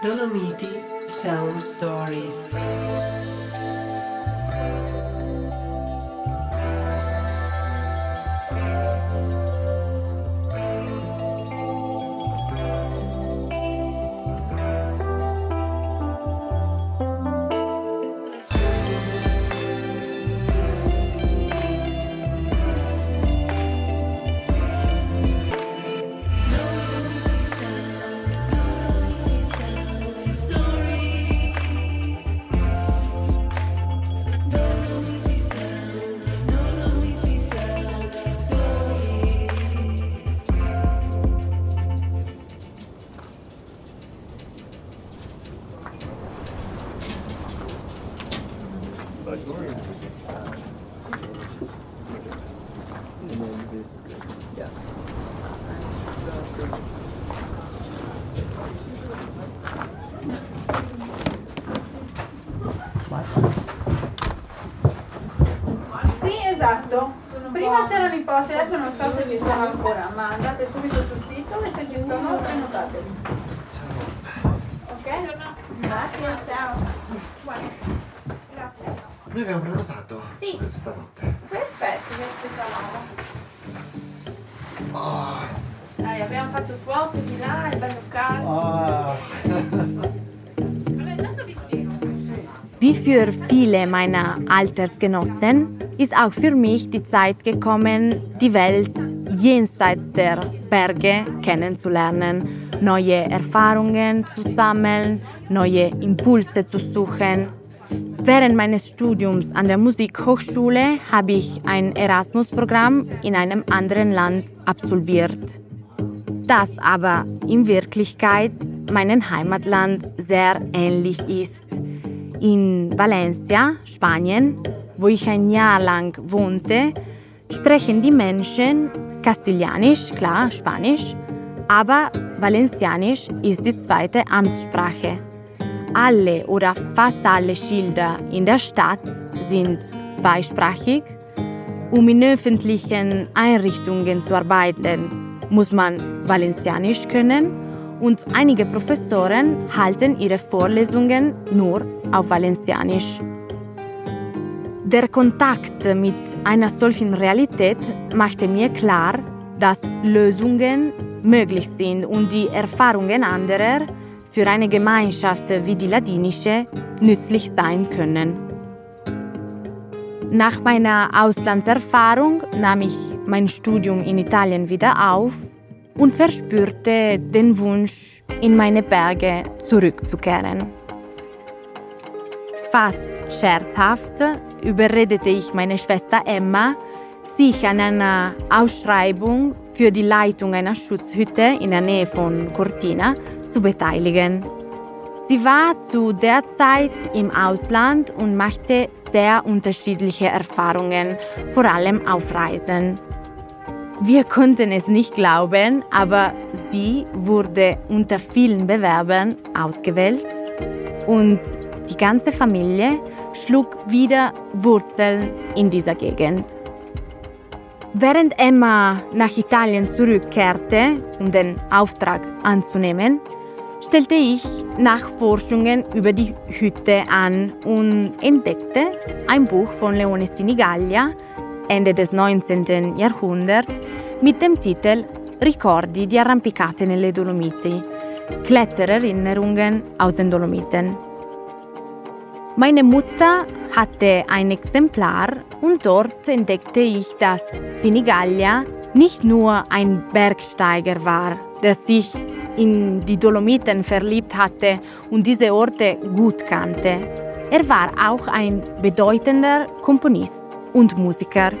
Dolomiti Sound Stories. Sì, esatto. Prima c'erano i posti, adesso non so se ci sono ancora, ma andate subito sul sito e se ci sono prenotateli. Ok? Grazie, ciao. Noi abbiamo prenotato Sì. per stanotte. Perfetto, vi aspettavamo. Ah, Dai, abbiamo fatto fuoco di là, è bello caldo. spiego. Wie für viele meiner Altersgenossen ist auch für mich die Zeit gekommen, die Welt jenseits der Berge kennenzulernen, neue Erfahrungen zu sammeln, neue Impulse zu suchen. Während meines Studiums an der Musikhochschule habe ich ein Erasmus-Programm in einem anderen Land absolviert, das aber in Wirklichkeit meinem Heimatland sehr ähnlich ist. In Valencia, Spanien, wo ich ein Jahr lang wohnte, sprechen die Menschen Kastilianisch, klar, Spanisch, aber Valencianisch ist die zweite Amtssprache. Alle oder fast alle Schilder in der Stadt sind zweisprachig. Um in öffentlichen Einrichtungen zu arbeiten, muss man Valencianisch können und einige Professoren halten ihre Vorlesungen nur auf Valencianisch. Der Kontakt mit einer solchen Realität machte mir klar, dass Lösungen möglich sind und die Erfahrungen anderer für eine Gemeinschaft wie die ladinische nützlich sein können. Nach meiner Auslandserfahrung nahm ich mein Studium in Italien wieder auf und verspürte den Wunsch, in meine Berge zurückzukehren. Fast scherzhaft überredete ich meine Schwester Emma, sich an einer Ausschreibung für die Leitung einer Schutzhütte in der Nähe von Cortina zu beteiligen. Sie war zu der Zeit im Ausland und machte sehr unterschiedliche Erfahrungen, vor allem auf Reisen. Wir konnten es nicht glauben, aber sie wurde unter vielen Bewerbern ausgewählt und die ganze Familie schlug wieder Wurzeln in dieser Gegend. Während Emma nach Italien zurückkehrte, um den Auftrag anzunehmen, stellte ich Nachforschungen über die Hütte an und entdeckte ein Buch von Leone Sinigaglia, Ende des 19. Jahrhunderts, mit dem Titel Ricordi di arrampicate nelle Dolomiti, Klettererinnerungen aus den Dolomiten. Meine Mutter hatte ein Exemplar und dort entdeckte ich, dass Sinigaglia nicht nur ein Bergsteiger war, der sich in die Dolomiten verliebt hatte und diese Orte gut kannte. Er war auch ein bedeutender Komponist und Musiker.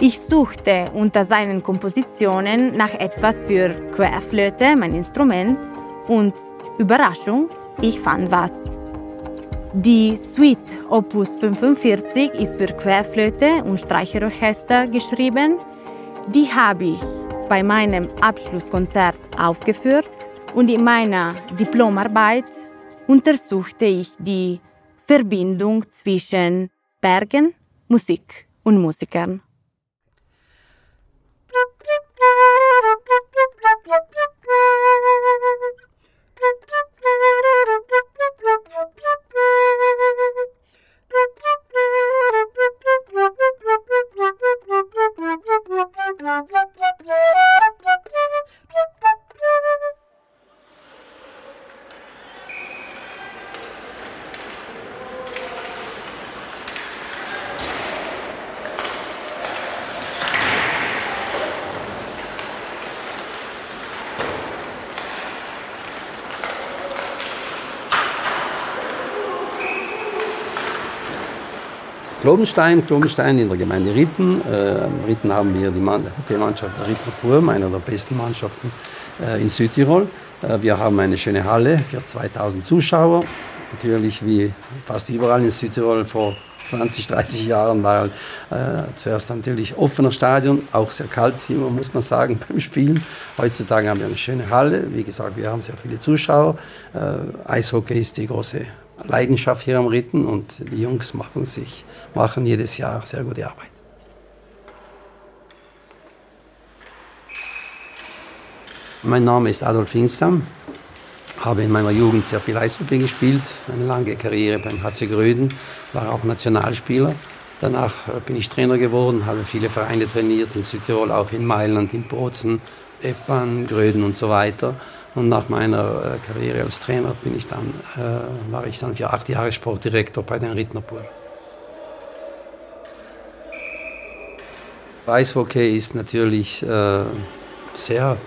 Ich suchte unter seinen Kompositionen nach etwas für Querflöte, mein Instrument, und Überraschung, ich fand was. Die Suite Opus 45 ist für Querflöte und Streicherorchester geschrieben. Die habe ich bei meinem Abschlusskonzert aufgeführt und in meiner Diplomarbeit untersuchte ich die Verbindung zwischen Bergen, Musik und Musikern. Globenstein, Globenstein in der Gemeinde Ritten. Äh, Ritten haben wir die, Mann, die Mannschaft der Rittner Purm, einer der besten Mannschaften äh, in Südtirol. Äh, wir haben eine schöne Halle für 2000 Zuschauer. Natürlich wie fast überall in Südtirol vor 20, 30 Jahren war äh, zuerst natürlich offener Stadion, auch sehr kalt, immer muss man sagen, beim Spielen. Heutzutage haben wir eine schöne Halle. Wie gesagt, wir haben sehr viele Zuschauer. Äh, Eishockey ist die große Leidenschaft hier am Ritten und die Jungs machen, sich, machen jedes Jahr sehr gute Arbeit. Mein Name ist Adolf Insam habe in meiner Jugend sehr viel Eishockey gespielt, eine lange Karriere beim HC Gröden, war auch Nationalspieler. Danach äh, bin ich Trainer geworden, habe viele Vereine trainiert, in Südtirol, auch in Mailand, in Bozen, Eppan, Gröden und so weiter. Und nach meiner äh, Karriere als Trainer bin ich dann, äh, war ich dann für acht Jahre Sportdirektor bei den Rittnerpur. Eishockey ist natürlich äh, sehr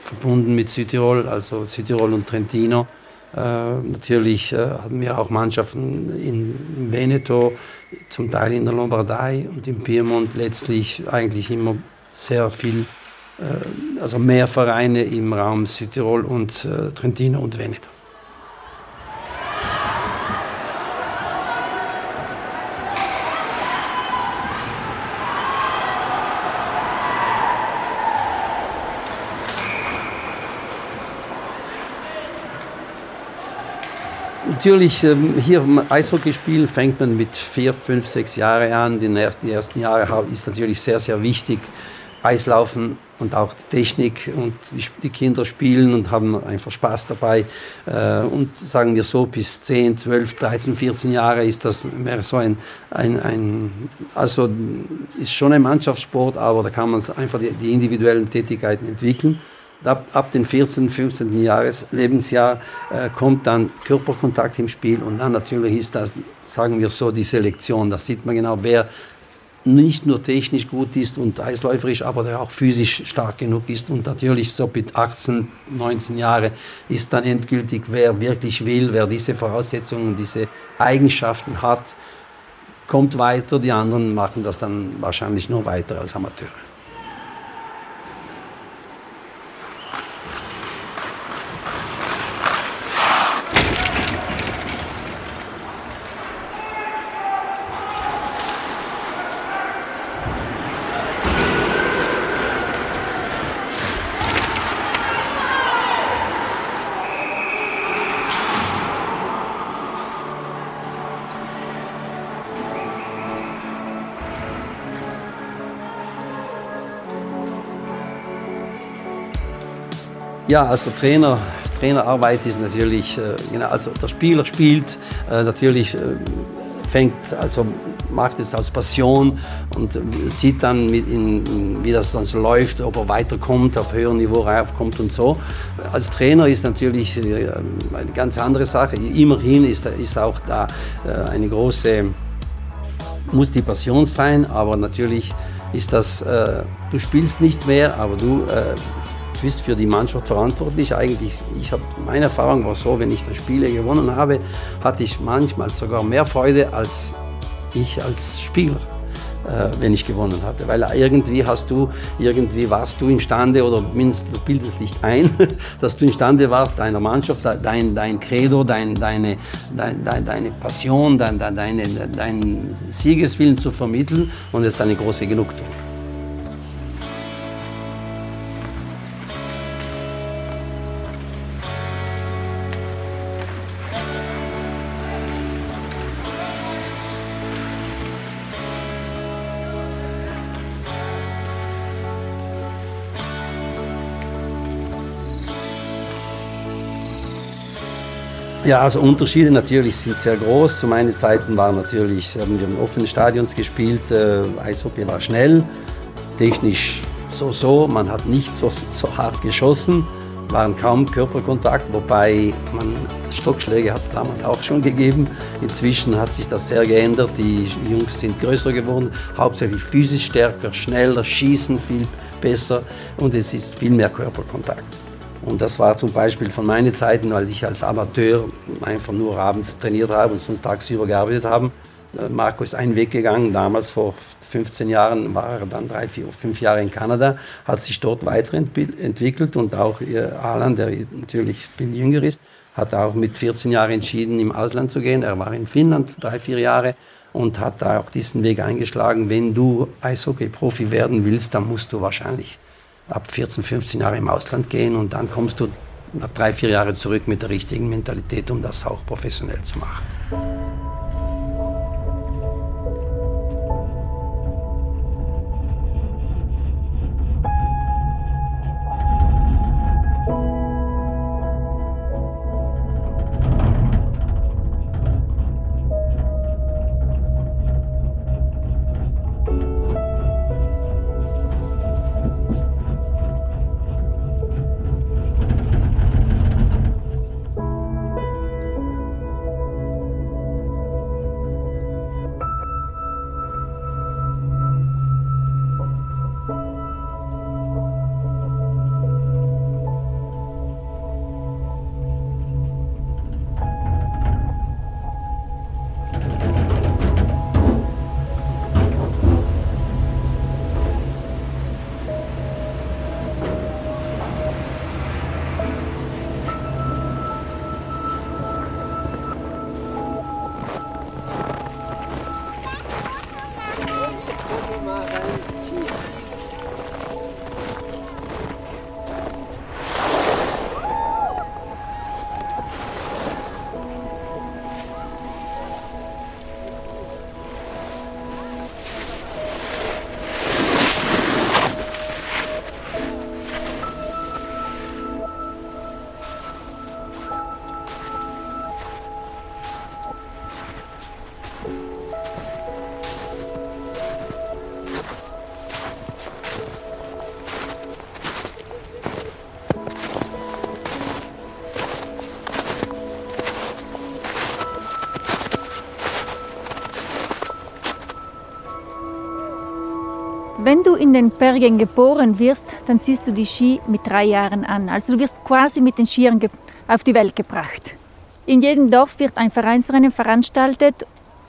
verbunden mit Südtirol, also Südtirol und Trentino. Äh, natürlich äh, hatten wir auch Mannschaften in, in, Veneto, zum Teil in der Lombardei und im Piemont, letztlich eigentlich immer sehr viel, also mehr Vereine im Raum Südtirol und äh, Trentino und Veneto. Natürlich, ähm, hier Eishockey spielen fängt man mit vier, fünf, sechs Jahren an. Die ersten, die ersten Jahre ist natürlich sehr, sehr wichtig. Eislaufen und auch die Technik und die Kinder spielen und haben einfach Spaß dabei. Äh, und sagen wir so, bis 10, 12, 13, 14 Jahre ist das mehr so ein, ein, ein also ist schon ein Mannschaftssport, aber da kann man einfach die, die individuellen Tätigkeiten entwickeln. Ab, ab dem 14., 15. Jahres, Lebensjahr äh, kommt dann Körperkontakt im Spiel und dann natürlich ist das, sagen wir so, die Selektion. Da sieht man genau, wer nicht nur technisch gut ist und eisläuferisch, aber der auch physisch stark genug ist. Und natürlich so mit 18, 19 Jahren ist dann endgültig, wer wirklich will, wer diese Voraussetzungen, diese Eigenschaften hat, kommt weiter. Die anderen machen das dann wahrscheinlich nur weiter als Amateure. Ja, also Trainer, Trainerarbeit ist natürlich, äh, genau, also der Spieler spielt, äh, natürlich äh, fängt, also macht es als Passion und sieht dann, in, wie das dann so läuft, ob er weiterkommt, auf höherem Niveau raufkommt und so. Als Trainer ist natürlich eine ganz andere Sache. Immerhin ist, ist auch da eine große, muss die Passion sein, aber natürlich ist das, du spielst nicht mehr, aber du bist für die Mannschaft verantwortlich. Eigentlich, ich habe meine Erfahrung war so, wenn ich das Spiele gewonnen habe, hatte ich manchmal sogar mehr Freude als ich als Spieler äh, wenn ich gewonnen hatte. Weil irgendwie hast du, irgendwie warst du imstande oder mindestens du bildest dich ein, dass du imstande warst, deiner Mannschaft, dein, dein Credo, dein, deine, dein, deine Passion, dein, deine, dein Siegeswillen zu vermitteln und es ist eine große Genugtuung. Ja, also Unterschiede natürlich sind sehr groß. Zu meinen Zeiten waren natürlich, haben wir in offenen Stadions gespielt, äh, Eishockey war schnell, technisch so so, man hat nicht so, so hart geschossen, waren kaum Körperkontakt, wobei man Stockschläge hat es damals auch schon gegeben. Inzwischen hat sich das sehr geändert, die Jungs sind größer geworden, hauptsächlich physisch stärker, schneller, schießen viel besser und es ist viel mehr Körperkontakt. Und das war zum Beispiel von meinen Zeiten, weil ich als Amateur einfach nur abends trainiert habe und sonst tagsüber gearbeitet habe, Äh, Marco ist einen Weg gegangen, damals vor 15 Jahren war er dann drei, vier, fünf Jahre in Kanada, hat sich dort weiterentwickelt und auch Alan, der natürlich viel jünger ist, hat auch mit 14 Jahren entschieden, im Ausland zu gehen. Er war in Finnland drei, vier Jahre und hat da auch diesen Weg eingeschlagen. Wenn du Eishockey-Profi werden willst, dann musst du wahrscheinlich ab 14, 15 Jahre im Ausland gehen und dann kommst du nach drei, vier Jahren zurück mit der richtigen Mentalität, um das auch professionell zu machen. Wenn du in den Bergen geboren wirst, dann siehst du die Ski mit drei Jahren an. Also du wirst quasi mit den Skiern auf die Welt gebracht. In jedem Dorf wird ein Vereinsrennen veranstaltet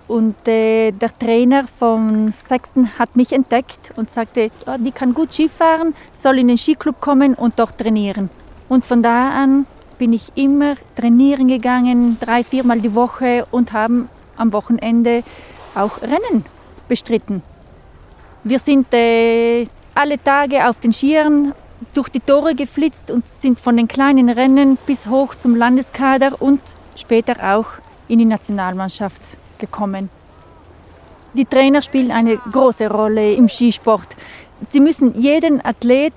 und äh, der Trainer vom Sechsten hat mich entdeckt und sagte, oh, die kann gut Skifahren, soll in den Skiclub kommen und dort trainieren. Und von da an bin ich immer trainieren gegangen, drei, viermal die Woche und haben am Wochenende auch Rennen bestritten. Wir sind äh, alle Tage auf den Skiern durch die Tore geflitzt und sind von den kleinen Rennen bis hoch zum Landeskader und später auch in die Nationalmannschaft gekommen. Die Trainer spielen eine große Rolle im Skisport. Sie müssen jeden Athlet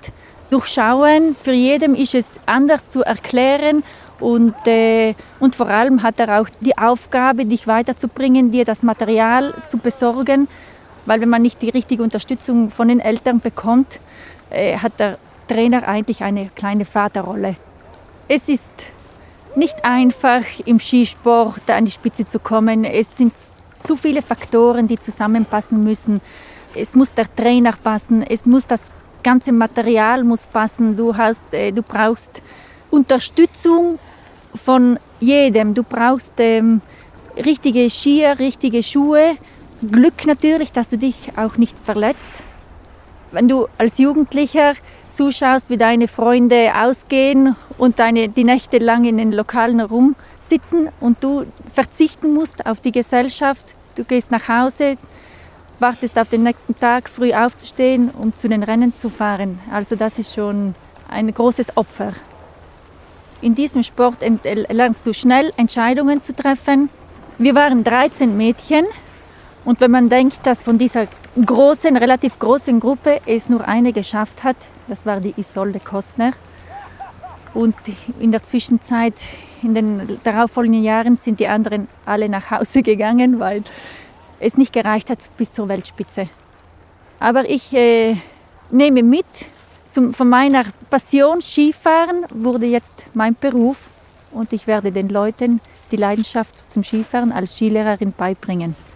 durchschauen. Für jeden ist es anders zu erklären und, äh, und vor allem hat er auch die Aufgabe, dich weiterzubringen, dir das Material zu besorgen, weil wenn man nicht die richtige Unterstützung von den Eltern bekommt, äh, hat der Trainer eigentlich eine kleine Vaterrolle. Es ist nicht einfach im Skisport an die Spitze zu kommen. Es sind zu viele Faktoren, die zusammenpassen müssen. Es muss der Trainer passen, es muss das ganze Material muss passen. Du, hast, äh, du brauchst Unterstützung von jedem. Du brauchst ähm, richtige Skier, richtige Schuhe Glück natürlich, dass du dich auch nicht verletzt. Wenn du als Jugendlicher zuschaust, wie deine Freunde ausgehen und deine, die Nächte lang in den Lokalen rumsitzen und du verzichten musst auf die Gesellschaft, du gehst nach Hause, wartest auf den nächsten Tag, früh aufzustehen, um zu den Rennen zu fahren. Also das ist schon ein großes Opfer. In diesem Sport lernst du schnell Entscheidungen zu treffen. Wir waren 13 Mädchen, und wenn man denkt, dass von dieser großen, relativ großen Gruppe es nur eine geschafft hat, das war die Isolde Kostner. Und in der Zwischenzeit, in den darauffolgenden Jahren, sind die anderen alle nach Hause gegangen, weil es nicht gereicht hat bis zur Weltspitze. Aber ich äh, nehme mit, zum, von meiner Passion Skifahren wurde jetzt mein Beruf und ich werde den Leuten die Leidenschaft zum Skifahren als Skilehrerin beibringen.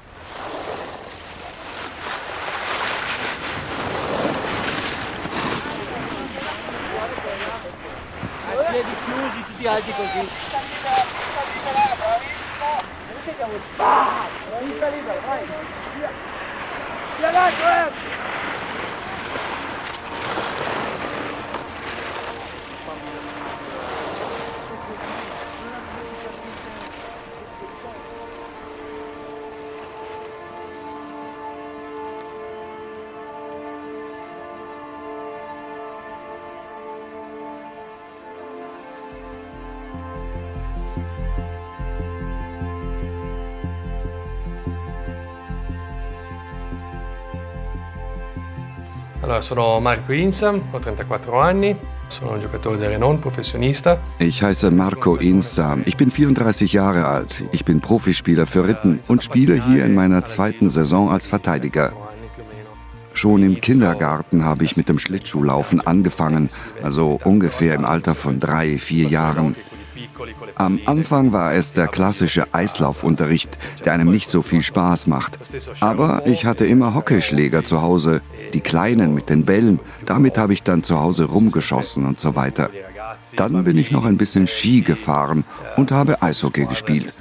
piace così. Siamo... Vai! Stia dentro, eh! Allora, sono Marco Insa, ho 34 anni. Ich heiße Marco Insam. Ich bin 34 Jahre alt. Ich bin Profispieler für Ritten und spiele hier in meiner zweiten Saison als Verteidiger. Schon im Kindergarten habe ich mit dem Schlittschuhlaufen angefangen, also ungefähr im Alter von drei, vier Jahren. Am Anfang war es der klassische Eislaufunterricht, der einem nicht so viel Spaß macht. Aber ich hatte immer Hockeyschläger zu Hause, die kleinen mit den Bällen. Damit habe ich dann zu Hause rumgeschossen und so weiter. Dann bin ich noch ein bisschen Ski gefahren und habe Eishockey gespielt.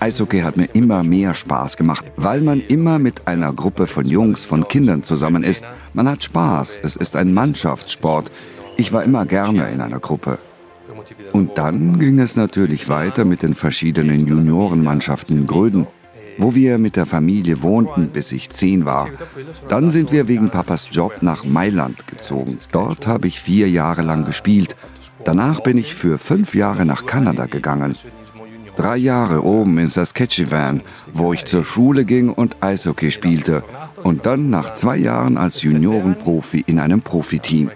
Eishockey hat mir immer mehr Spaß gemacht, weil man immer mit einer Gruppe von Jungs, von Kindern zusammen ist. Man hat Spaß, es ist ein Mannschaftssport. Ich war immer gerne in einer Gruppe. Und dann ging es natürlich weiter mit den verschiedenen Juniorenmannschaften in Gröden, wo wir mit der Familie wohnten, bis ich zehn war. Dann sind wir wegen Papas Job nach Mailand gezogen. Dort habe ich vier Jahre lang gespielt. Danach bin ich für fünf Jahre nach Kanada gegangen. Drei Jahre oben in Saskatchewan, wo ich zur Schule ging und Eishockey spielte. Und dann nach zwei Jahren als Juniorenprofi in einem Profiteam.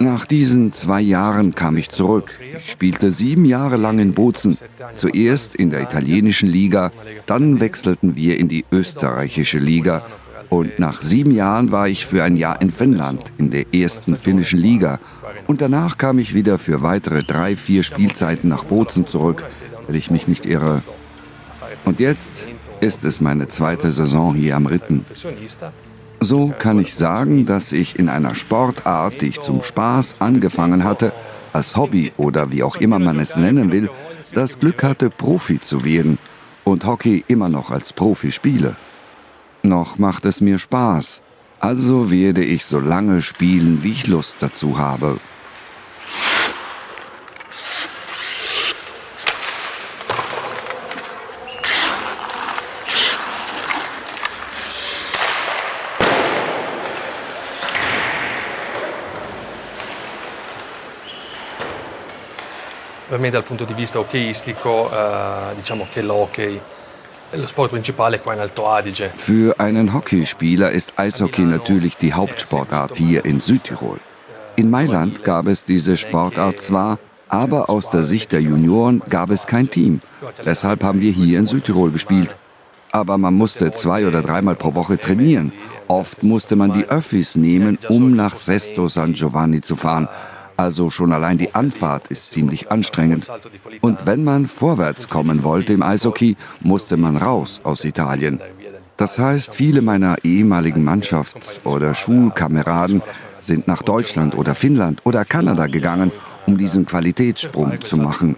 Nach diesen zwei Jahren kam ich zurück. Ich spielte sieben Jahre lang in Bozen. Zuerst in der italienischen Liga, dann wechselten wir in die österreichische Liga. Und nach sieben Jahren war ich für ein Jahr in Finnland, in der ersten finnischen Liga. Und danach kam ich wieder für weitere drei, vier Spielzeiten nach Bozen zurück, wenn ich mich nicht irre. Und jetzt ist es meine zweite Saison hier am Ritten. So kann ich sagen, dass ich in einer Sportart, die ich zum Spaß angefangen hatte, als Hobby oder wie auch immer man es nennen will, das Glück hatte, Profi zu werden und Hockey immer noch als Profi spiele. Noch macht es mir Spaß, also werde ich so lange spielen, wie ich Lust dazu habe. Per me dal punto di vista hockeyistico eh, diciamo che l'hockey. Für einen Hockeyspieler ist Eishockey natürlich die Hauptsportart hier in Südtirol. In Mailand gab es diese Sportart zwar, aber aus der Sicht der Junioren gab es kein Team. Deshalb haben wir hier in Südtirol gespielt. Aber man musste zwei oder dreimal pro Woche trainieren. Oft musste man die Öffis nehmen, um nach Sesto San Giovanni zu fahren. Also schon allein die Anfahrt ist ziemlich anstrengend. Und wenn man vorwärts kommen wollte im Eishockey, musste man raus aus Italien. Das heißt, viele meiner ehemaligen Mannschafts- oder Schulkameraden sind nach Deutschland oder Finnland oder Kanada gegangen, um diesen Qualitätssprung zu machen.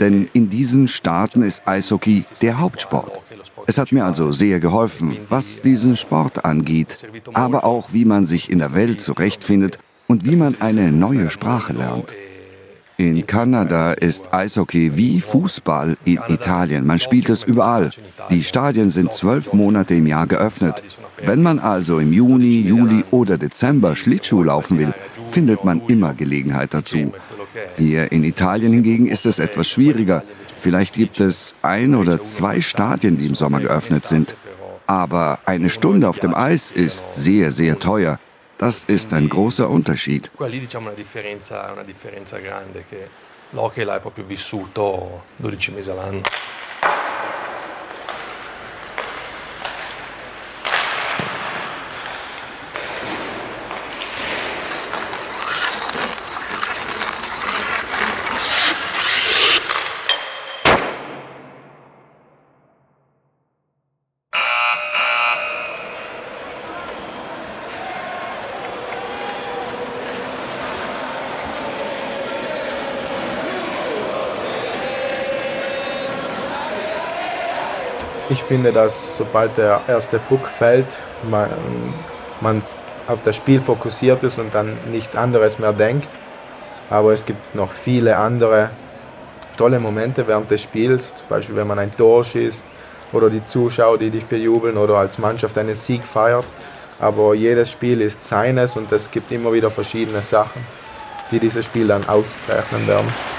Denn in diesen Staaten ist Eishockey der Hauptsport. Es hat mir also sehr geholfen, was diesen Sport angeht, aber auch wie man sich in der Welt zurechtfindet und wie man eine neue Sprache lernt. In Kanada ist Eishockey wie Fußball in Italien. Man spielt es überall. Die Stadien sind zwölf Monate im Jahr geöffnet. Wenn man also im Juni, Juli oder Dezember Schlittschuh laufen will, findet man immer Gelegenheit dazu. Hier in Italien hingegen ist es etwas schwieriger. Vielleicht gibt es ein oder zwei Stadien, die im Sommer geöffnet sind. Aber eine Stunde auf dem Eis ist sehr, sehr teuer. Das ist ein großer Unterschied. Lì diciamo una differenza, una differenza grande che l'hockey l'hai proprio vissuto 12 mesi all'anno. Ich finde, dass sobald der erste Puck fällt, man, man auf das Spiel fokussiert ist und dann nichts anderes mehr denkt. Aber es gibt noch viele andere tolle Momente während des Spiels, zum Beispiel wenn man ein Tor schießt oder die Zuschauer, die dich bejubeln oder als Mannschaft einen Sieg feiert. Aber jedes Spiel ist seines und es gibt immer wieder verschiedene Sachen, die dieses Spiel dann auszeichnen werden.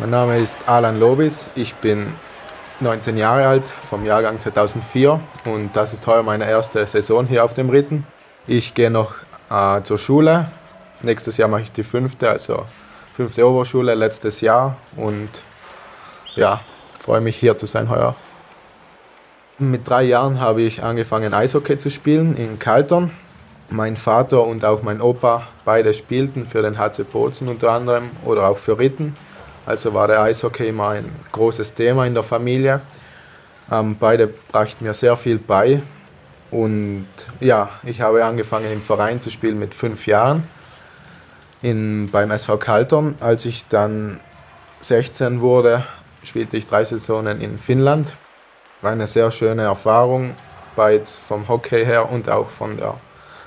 Mein Name ist Alan Lobis, ich bin 19 Jahre alt, vom Jahrgang 2004 und das ist heuer meine erste Saison hier auf dem Ritten. Ich gehe noch äh, zur Schule. Nächstes Jahr mache ich die fünfte, also fünfte Oberschule letztes Jahr und ja, freue mich hier zu sein heuer. Mit drei Jahren habe ich angefangen Eishockey zu spielen in Kaltern. Mein Vater und auch mein Opa beide spielten für den HC Bozen unter anderem oder auch für Ritten. Also war der Eishockey immer ein großes Thema in der Familie. Ähm, beide brachten mir sehr viel bei. Und ja, ich habe angefangen im Verein zu spielen mit fünf Jahren in, beim SV Kaltern. Als ich dann 16 wurde, spielte ich drei Saisonen in Finnland. War eine sehr schöne Erfahrung, beides vom Hockey her und auch von der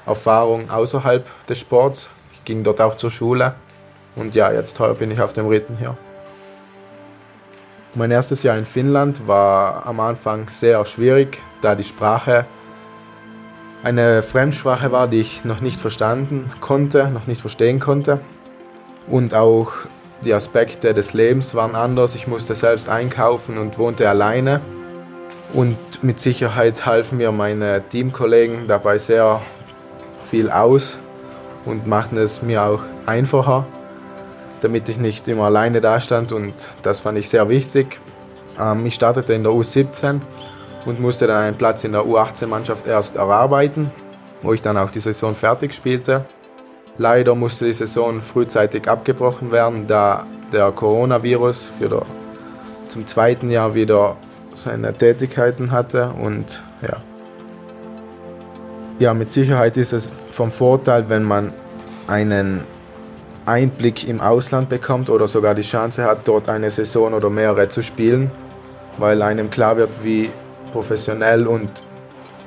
Erfahrung außerhalb des Sports. Ich ging dort auch zur Schule. Und ja, jetzt bin ich auf dem Ritten hier. Mein erstes Jahr in Finnland war am Anfang sehr schwierig, da die Sprache eine Fremdsprache war, die ich noch nicht verstanden konnte, noch nicht verstehen konnte. Und auch die Aspekte des Lebens waren anders. Ich musste selbst einkaufen und wohnte alleine. Und mit Sicherheit halfen mir meine Teamkollegen dabei sehr viel aus und machten es mir auch einfacher damit ich nicht immer alleine da stand und das fand ich sehr wichtig. Ähm, ich startete in der U17 und musste dann einen Platz in der U18-Mannschaft erst erarbeiten, wo ich dann auch die Saison fertig spielte. Leider musste die Saison frühzeitig abgebrochen werden, da der Coronavirus für zum zweiten Jahr wieder seine Tätigkeiten hatte und ja. Ja, mit Sicherheit ist es vom Vorteil, wenn man einen Einblick im Ausland bekommt oder sogar die Chance hat, dort eine Saison oder mehrere zu spielen, weil einem klar wird, wie professionell und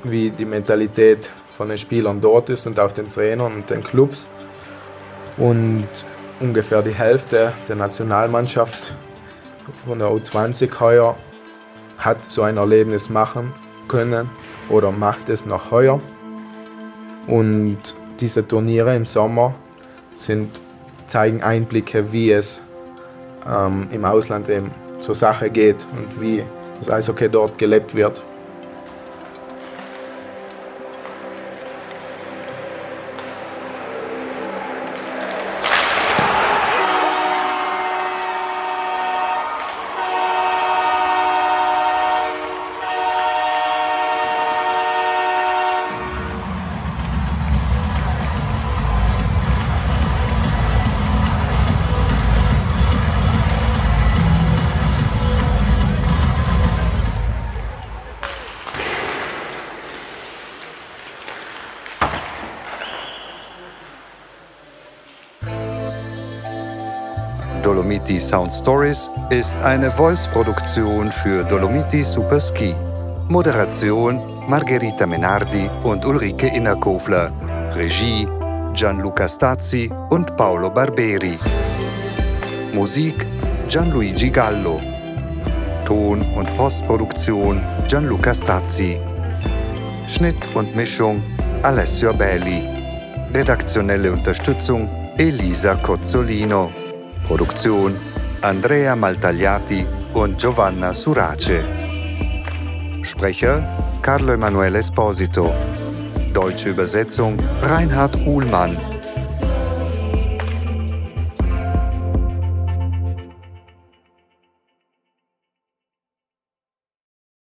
wie die Mentalität von den Spielern dort ist und auch den Trainern und den Clubs. Und ungefähr die Hälfte der Nationalmannschaft von der U20 heuer hat so ein Erlebnis machen können oder macht es noch heuer. Und diese Turniere im Sommer sind zeigen Einblicke, wie es ähm, im Ausland eben zur Sache geht und wie das Eishockey dort gelebt wird. Dolomiti Sound Stories ist eine Voice-Produktion für Dolomiti Super Ski. Moderation Margherita Menardi und Ulrike Innerkofler. Regie Gianluca Stazzi und Paolo Barberi. Musik Gianluigi Gallo. Ton- und Postproduktion Gianluca Stazzi. Schnitt und Mischung Alessio Belli. Redaktionelle Unterstützung Elisa Cozzolino. Produktion Andrea Maltagliati und Giovanna Surace. Sprecher Carlo Emanuele Esposito. Deutsche Übersetzung Reinhard Uhlmann.